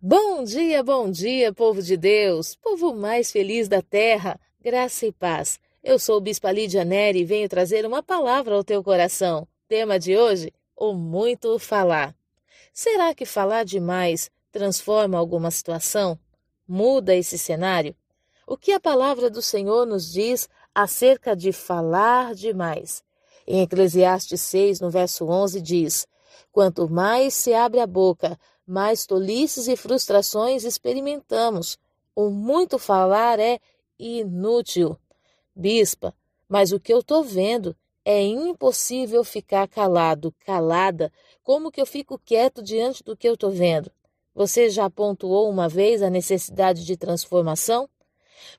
Bom dia, bom dia, povo de Deus, povo mais feliz da terra, graça e paz. Eu sou o Bispa Lídia Neri e venho trazer uma palavra ao teu coração. Tema de hoje: o muito falar. Será que falar demais transforma alguma situação? Muda esse cenário? O que a palavra do Senhor nos diz acerca de falar demais? Em Eclesiastes 6, no verso 11, diz: Quanto mais se abre a boca, mais tolices e frustrações experimentamos. O muito falar é inútil. Bispa, mas o que eu estou vendo é impossível ficar calado, calada. Como que eu fico quieto diante do que eu estou vendo? Você já pontuou uma vez a necessidade de transformação?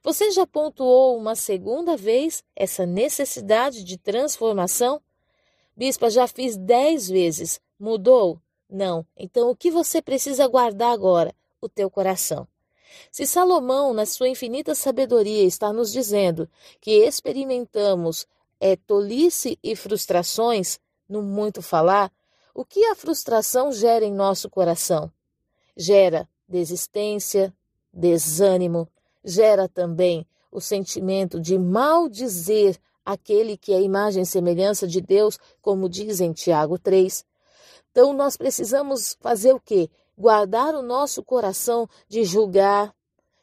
Você já pontuou uma segunda vez essa necessidade de transformação? Bispa, já fiz dez vezes. Mudou? Não. Então o que você precisa guardar agora? O teu coração. Se Salomão, na sua infinita sabedoria, está nos dizendo que experimentamos é, tolice e frustrações no muito falar, o que a frustração gera em nosso coração? Gera desistência, desânimo, gera também o sentimento de maldizer aquele que é imagem e semelhança de Deus, como diz em Tiago 3. Então nós precisamos fazer o quê? Guardar o nosso coração de julgar,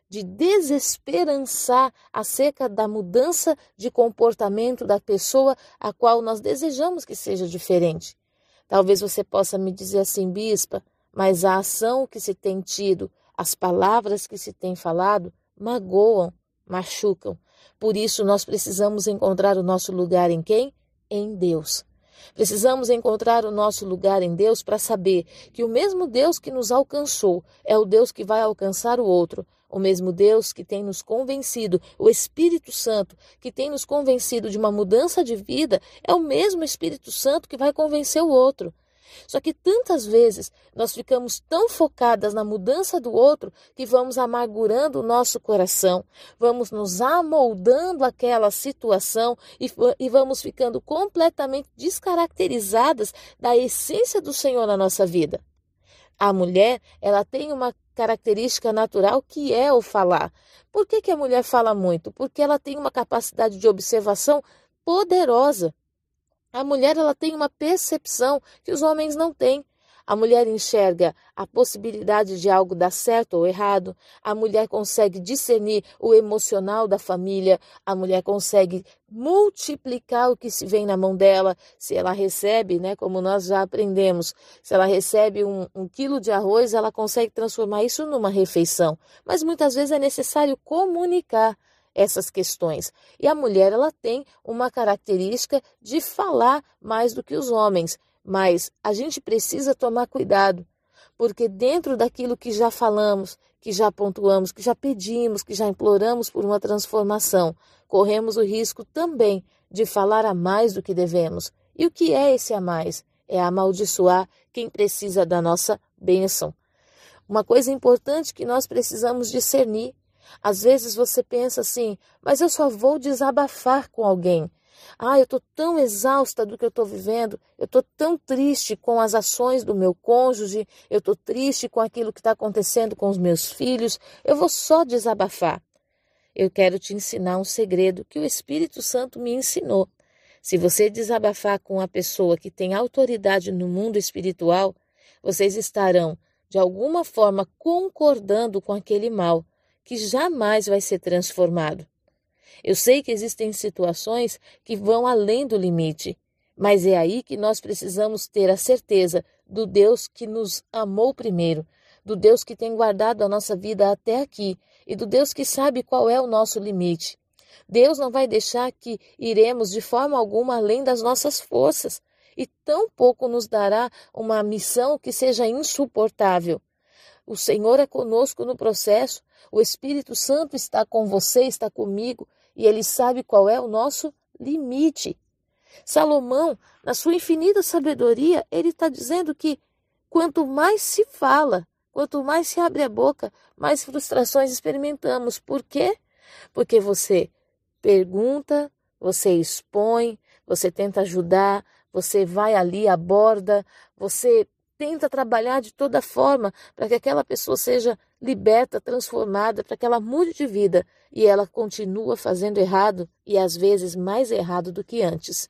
de desesperançar acerca da mudança de comportamento da pessoa a qual nós desejamos que seja diferente. Talvez você possa me dizer assim, bispa, mas a ação que se tem tido, as palavras que se tem falado, magoam, machucam. Por isso nós precisamos encontrar o nosso lugar em quem? Em Deus. Precisamos encontrar o nosso lugar em Deus para saber que o mesmo Deus que nos alcançou é o Deus que vai alcançar o outro. O mesmo Deus que tem nos convencido, o Espírito Santo que tem nos convencido de uma mudança de vida, é o mesmo Espírito Santo que vai convencer o outro. Só que tantas vezes nós ficamos tão focadas na mudança do outro que vamos amargurando o nosso coração, vamos nos amoldando aquela situação e, e vamos ficando completamente descaracterizadas da essência do Senhor na nossa vida. A mulher, ela tem uma característica natural que é o falar. Por que, que a mulher fala muito? Porque ela tem uma capacidade de observação poderosa. A mulher ela tem uma percepção que os homens não têm. A mulher enxerga a possibilidade de algo dar certo ou errado. A mulher consegue discernir o emocional da família. A mulher consegue multiplicar o que se vem na mão dela. Se ela recebe, né, como nós já aprendemos, se ela recebe um, um quilo de arroz, ela consegue transformar isso numa refeição. Mas muitas vezes é necessário comunicar essas questões. E a mulher ela tem uma característica de falar mais do que os homens, mas a gente precisa tomar cuidado, porque dentro daquilo que já falamos, que já pontuamos, que já pedimos, que já imploramos por uma transformação, corremos o risco também de falar a mais do que devemos. E o que é esse a mais? É amaldiçoar quem precisa da nossa bênção. Uma coisa importante que nós precisamos discernir às vezes você pensa assim, mas eu só vou desabafar com alguém. Ah, eu estou tão exausta do que eu estou vivendo, eu estou tão triste com as ações do meu cônjuge, eu estou triste com aquilo que está acontecendo com os meus filhos, eu vou só desabafar. Eu quero te ensinar um segredo que o Espírito Santo me ensinou. Se você desabafar com a pessoa que tem autoridade no mundo espiritual, vocês estarão, de alguma forma, concordando com aquele mal que jamais vai ser transformado. Eu sei que existem situações que vão além do limite, mas é aí que nós precisamos ter a certeza do Deus que nos amou primeiro, do Deus que tem guardado a nossa vida até aqui e do Deus que sabe qual é o nosso limite. Deus não vai deixar que iremos de forma alguma além das nossas forças e tampouco nos dará uma missão que seja insuportável. O Senhor é conosco no processo, o Espírito Santo está com você, está comigo, e ele sabe qual é o nosso limite. Salomão, na sua infinita sabedoria, ele está dizendo que quanto mais se fala, quanto mais se abre a boca, mais frustrações experimentamos. Por quê? Porque você pergunta, você expõe, você tenta ajudar, você vai ali, aborda, você tenta trabalhar de toda forma para que aquela pessoa seja liberta, transformada, para que ela mude de vida e ela continua fazendo errado e às vezes mais errado do que antes.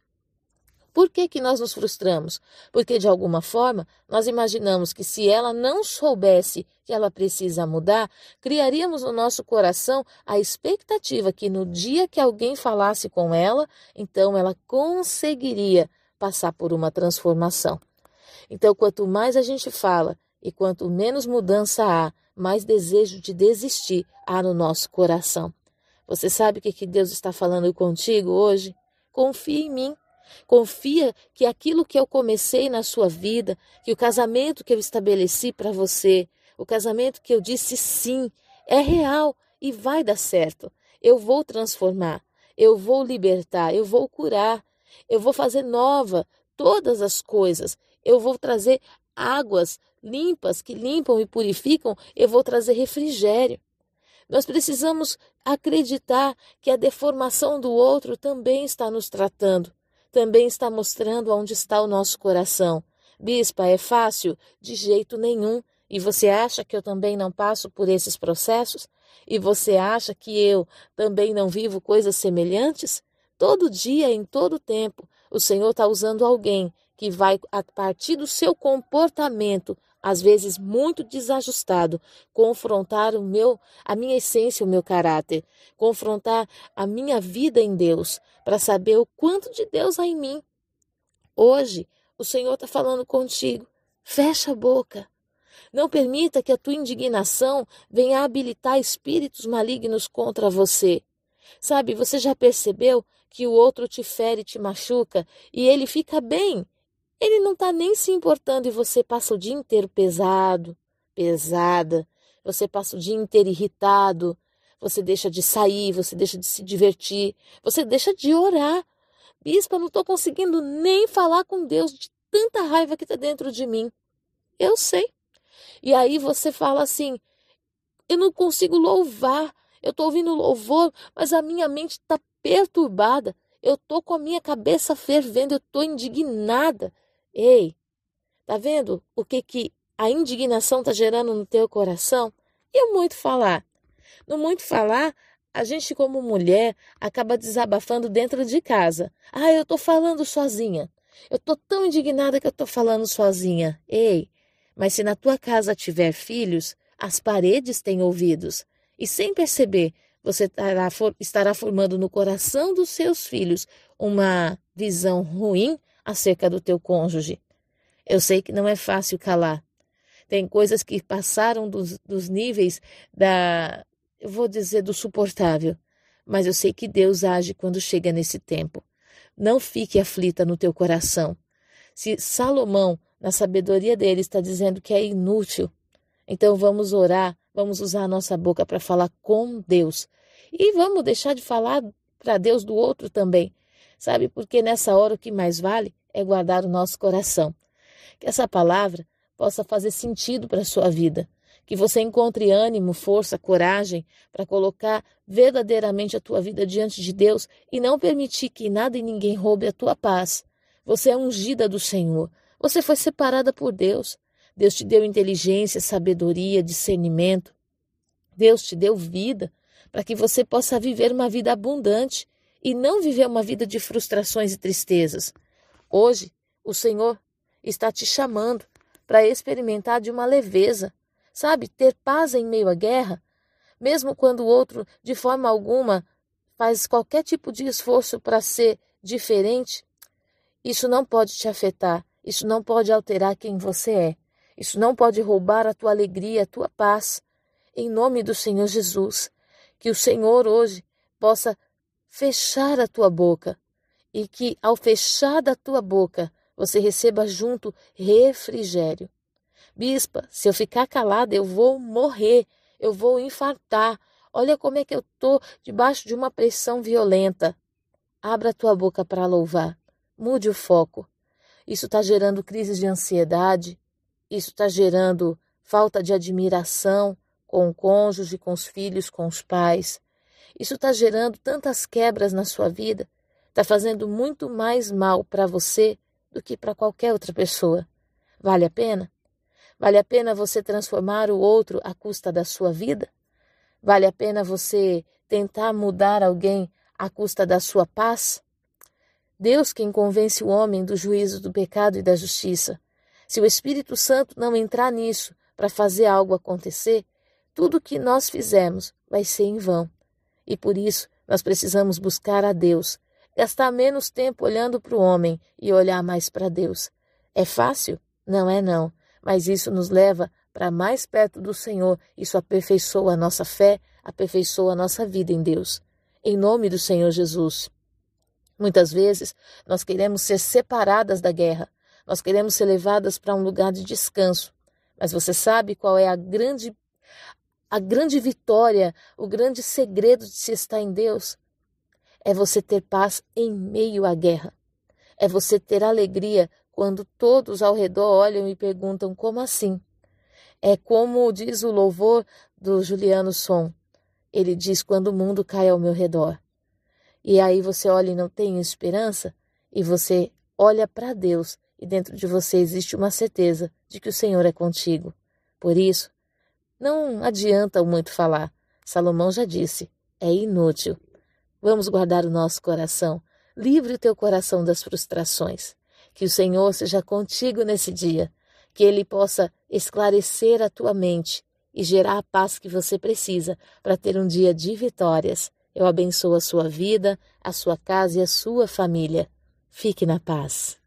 Por que, que nós nos frustramos? Porque, de alguma forma, nós imaginamos que se ela não soubesse que ela precisa mudar, criaríamos no nosso coração a expectativa que no dia que alguém falasse com ela, então ela conseguiria passar por uma transformação. Então, quanto mais a gente fala e quanto menos mudança há, mais desejo de desistir há no nosso coração. Você sabe o que, que Deus está falando contigo hoje? Confie em mim. Confia que aquilo que eu comecei na sua vida, que o casamento que eu estabeleci para você, o casamento que eu disse sim, é real e vai dar certo. Eu vou transformar, eu vou libertar, eu vou curar, eu vou fazer nova todas as coisas. Eu vou trazer águas limpas que limpam e purificam, eu vou trazer refrigério. Nós precisamos acreditar que a deformação do outro também está nos tratando também está mostrando onde está o nosso coração. Bispa, é fácil? De jeito nenhum. E você acha que eu também não passo por esses processos? E você acha que eu também não vivo coisas semelhantes? Todo dia, em todo tempo, o Senhor está usando alguém que vai, a partir do seu comportamento, às vezes muito desajustado, confrontar o meu, a minha essência, o meu caráter, confrontar a minha vida em Deus, para saber o quanto de Deus há em mim. Hoje, o Senhor está falando contigo. Fecha a boca. Não permita que a tua indignação venha habilitar espíritos malignos contra você. Sabe, você já percebeu que o outro te fere, te machuca e ele fica bem ele não está nem se importando e você passa o dia inteiro pesado, pesada. Você passa o dia inteiro irritado. Você deixa de sair, você deixa de se divertir, você deixa de orar. Bispa, não estou conseguindo nem falar com Deus de tanta raiva que está dentro de mim. Eu sei. E aí você fala assim: eu não consigo louvar. Eu estou ouvindo louvor, mas a minha mente está perturbada. Eu estou com a minha cabeça fervendo, eu estou indignada. Ei, tá vendo o que que a indignação tá gerando no teu coração? E o muito falar. No muito falar, a gente como mulher acaba desabafando dentro de casa. Ah, eu tô falando sozinha. Eu tô tão indignada que eu tô falando sozinha. Ei, mas se na tua casa tiver filhos, as paredes têm ouvidos. E sem perceber, você estará, estará formando no coração dos seus filhos uma visão ruim acerca do teu cônjuge. Eu sei que não é fácil calar. Tem coisas que passaram dos, dos níveis da, eu vou dizer, do suportável. Mas eu sei que Deus age quando chega nesse tempo. Não fique aflita no teu coração. Se Salomão, na sabedoria dele, está dizendo que é inútil, então vamos orar, vamos usar a nossa boca para falar com Deus. E vamos deixar de falar para Deus do outro também. Sabe? Porque nessa hora o que mais vale é guardar o nosso coração. Que essa palavra possa fazer sentido para a sua vida. Que você encontre ânimo, força, coragem para colocar verdadeiramente a tua vida diante de Deus e não permitir que nada e ninguém roube a tua paz. Você é ungida do Senhor. Você foi separada por Deus. Deus te deu inteligência, sabedoria, discernimento. Deus te deu vida para que você possa viver uma vida abundante e não viver uma vida de frustrações e tristezas. Hoje, o Senhor está te chamando para experimentar de uma leveza, sabe? Ter paz em meio à guerra, mesmo quando o outro, de forma alguma, faz qualquer tipo de esforço para ser diferente. Isso não pode te afetar, isso não pode alterar quem você é, isso não pode roubar a tua alegria, a tua paz. Em nome do Senhor Jesus, que o Senhor hoje possa fechar a tua boca e que, ao fechar da tua boca, você receba junto refrigério. Bispa, se eu ficar calada, eu vou morrer, eu vou infartar. Olha como é que eu estou debaixo de uma pressão violenta. Abra a tua boca para louvar. Mude o foco. Isso está gerando crises de ansiedade. Isso está gerando falta de admiração com o cônjuge, com os filhos, com os pais. Isso está gerando tantas quebras na sua vida, está fazendo muito mais mal para você do que para qualquer outra pessoa. Vale a pena? Vale a pena você transformar o outro à custa da sua vida? Vale a pena você tentar mudar alguém à custa da sua paz? Deus quem convence o homem do juízo do pecado e da justiça. Se o Espírito Santo não entrar nisso para fazer algo acontecer, tudo que nós fizemos vai ser em vão. E por isso nós precisamos buscar a Deus, gastar menos tempo olhando para o homem e olhar mais para Deus. É fácil? Não é não, mas isso nos leva para mais perto do Senhor, isso aperfeiçoa a nossa fé, aperfeiçoa a nossa vida em Deus. Em nome do Senhor Jesus. Muitas vezes nós queremos ser separadas da guerra, nós queremos ser levadas para um lugar de descanso. Mas você sabe qual é a grande a grande vitória, o grande segredo de se estar em Deus? É você ter paz em meio à guerra. É você ter alegria quando todos ao redor olham e perguntam como assim? É como diz o louvor do Juliano Som. Ele diz quando o mundo cai ao meu redor. E aí você olha e não tem esperança, e você olha para Deus, e dentro de você existe uma certeza de que o Senhor é contigo. Por isso, não adianta muito falar. Salomão já disse: é inútil. Vamos guardar o nosso coração. Livre o teu coração das frustrações. Que o Senhor seja contigo nesse dia. Que Ele possa esclarecer a tua mente e gerar a paz que você precisa para ter um dia de vitórias. Eu abençoo a sua vida, a sua casa e a sua família. Fique na paz.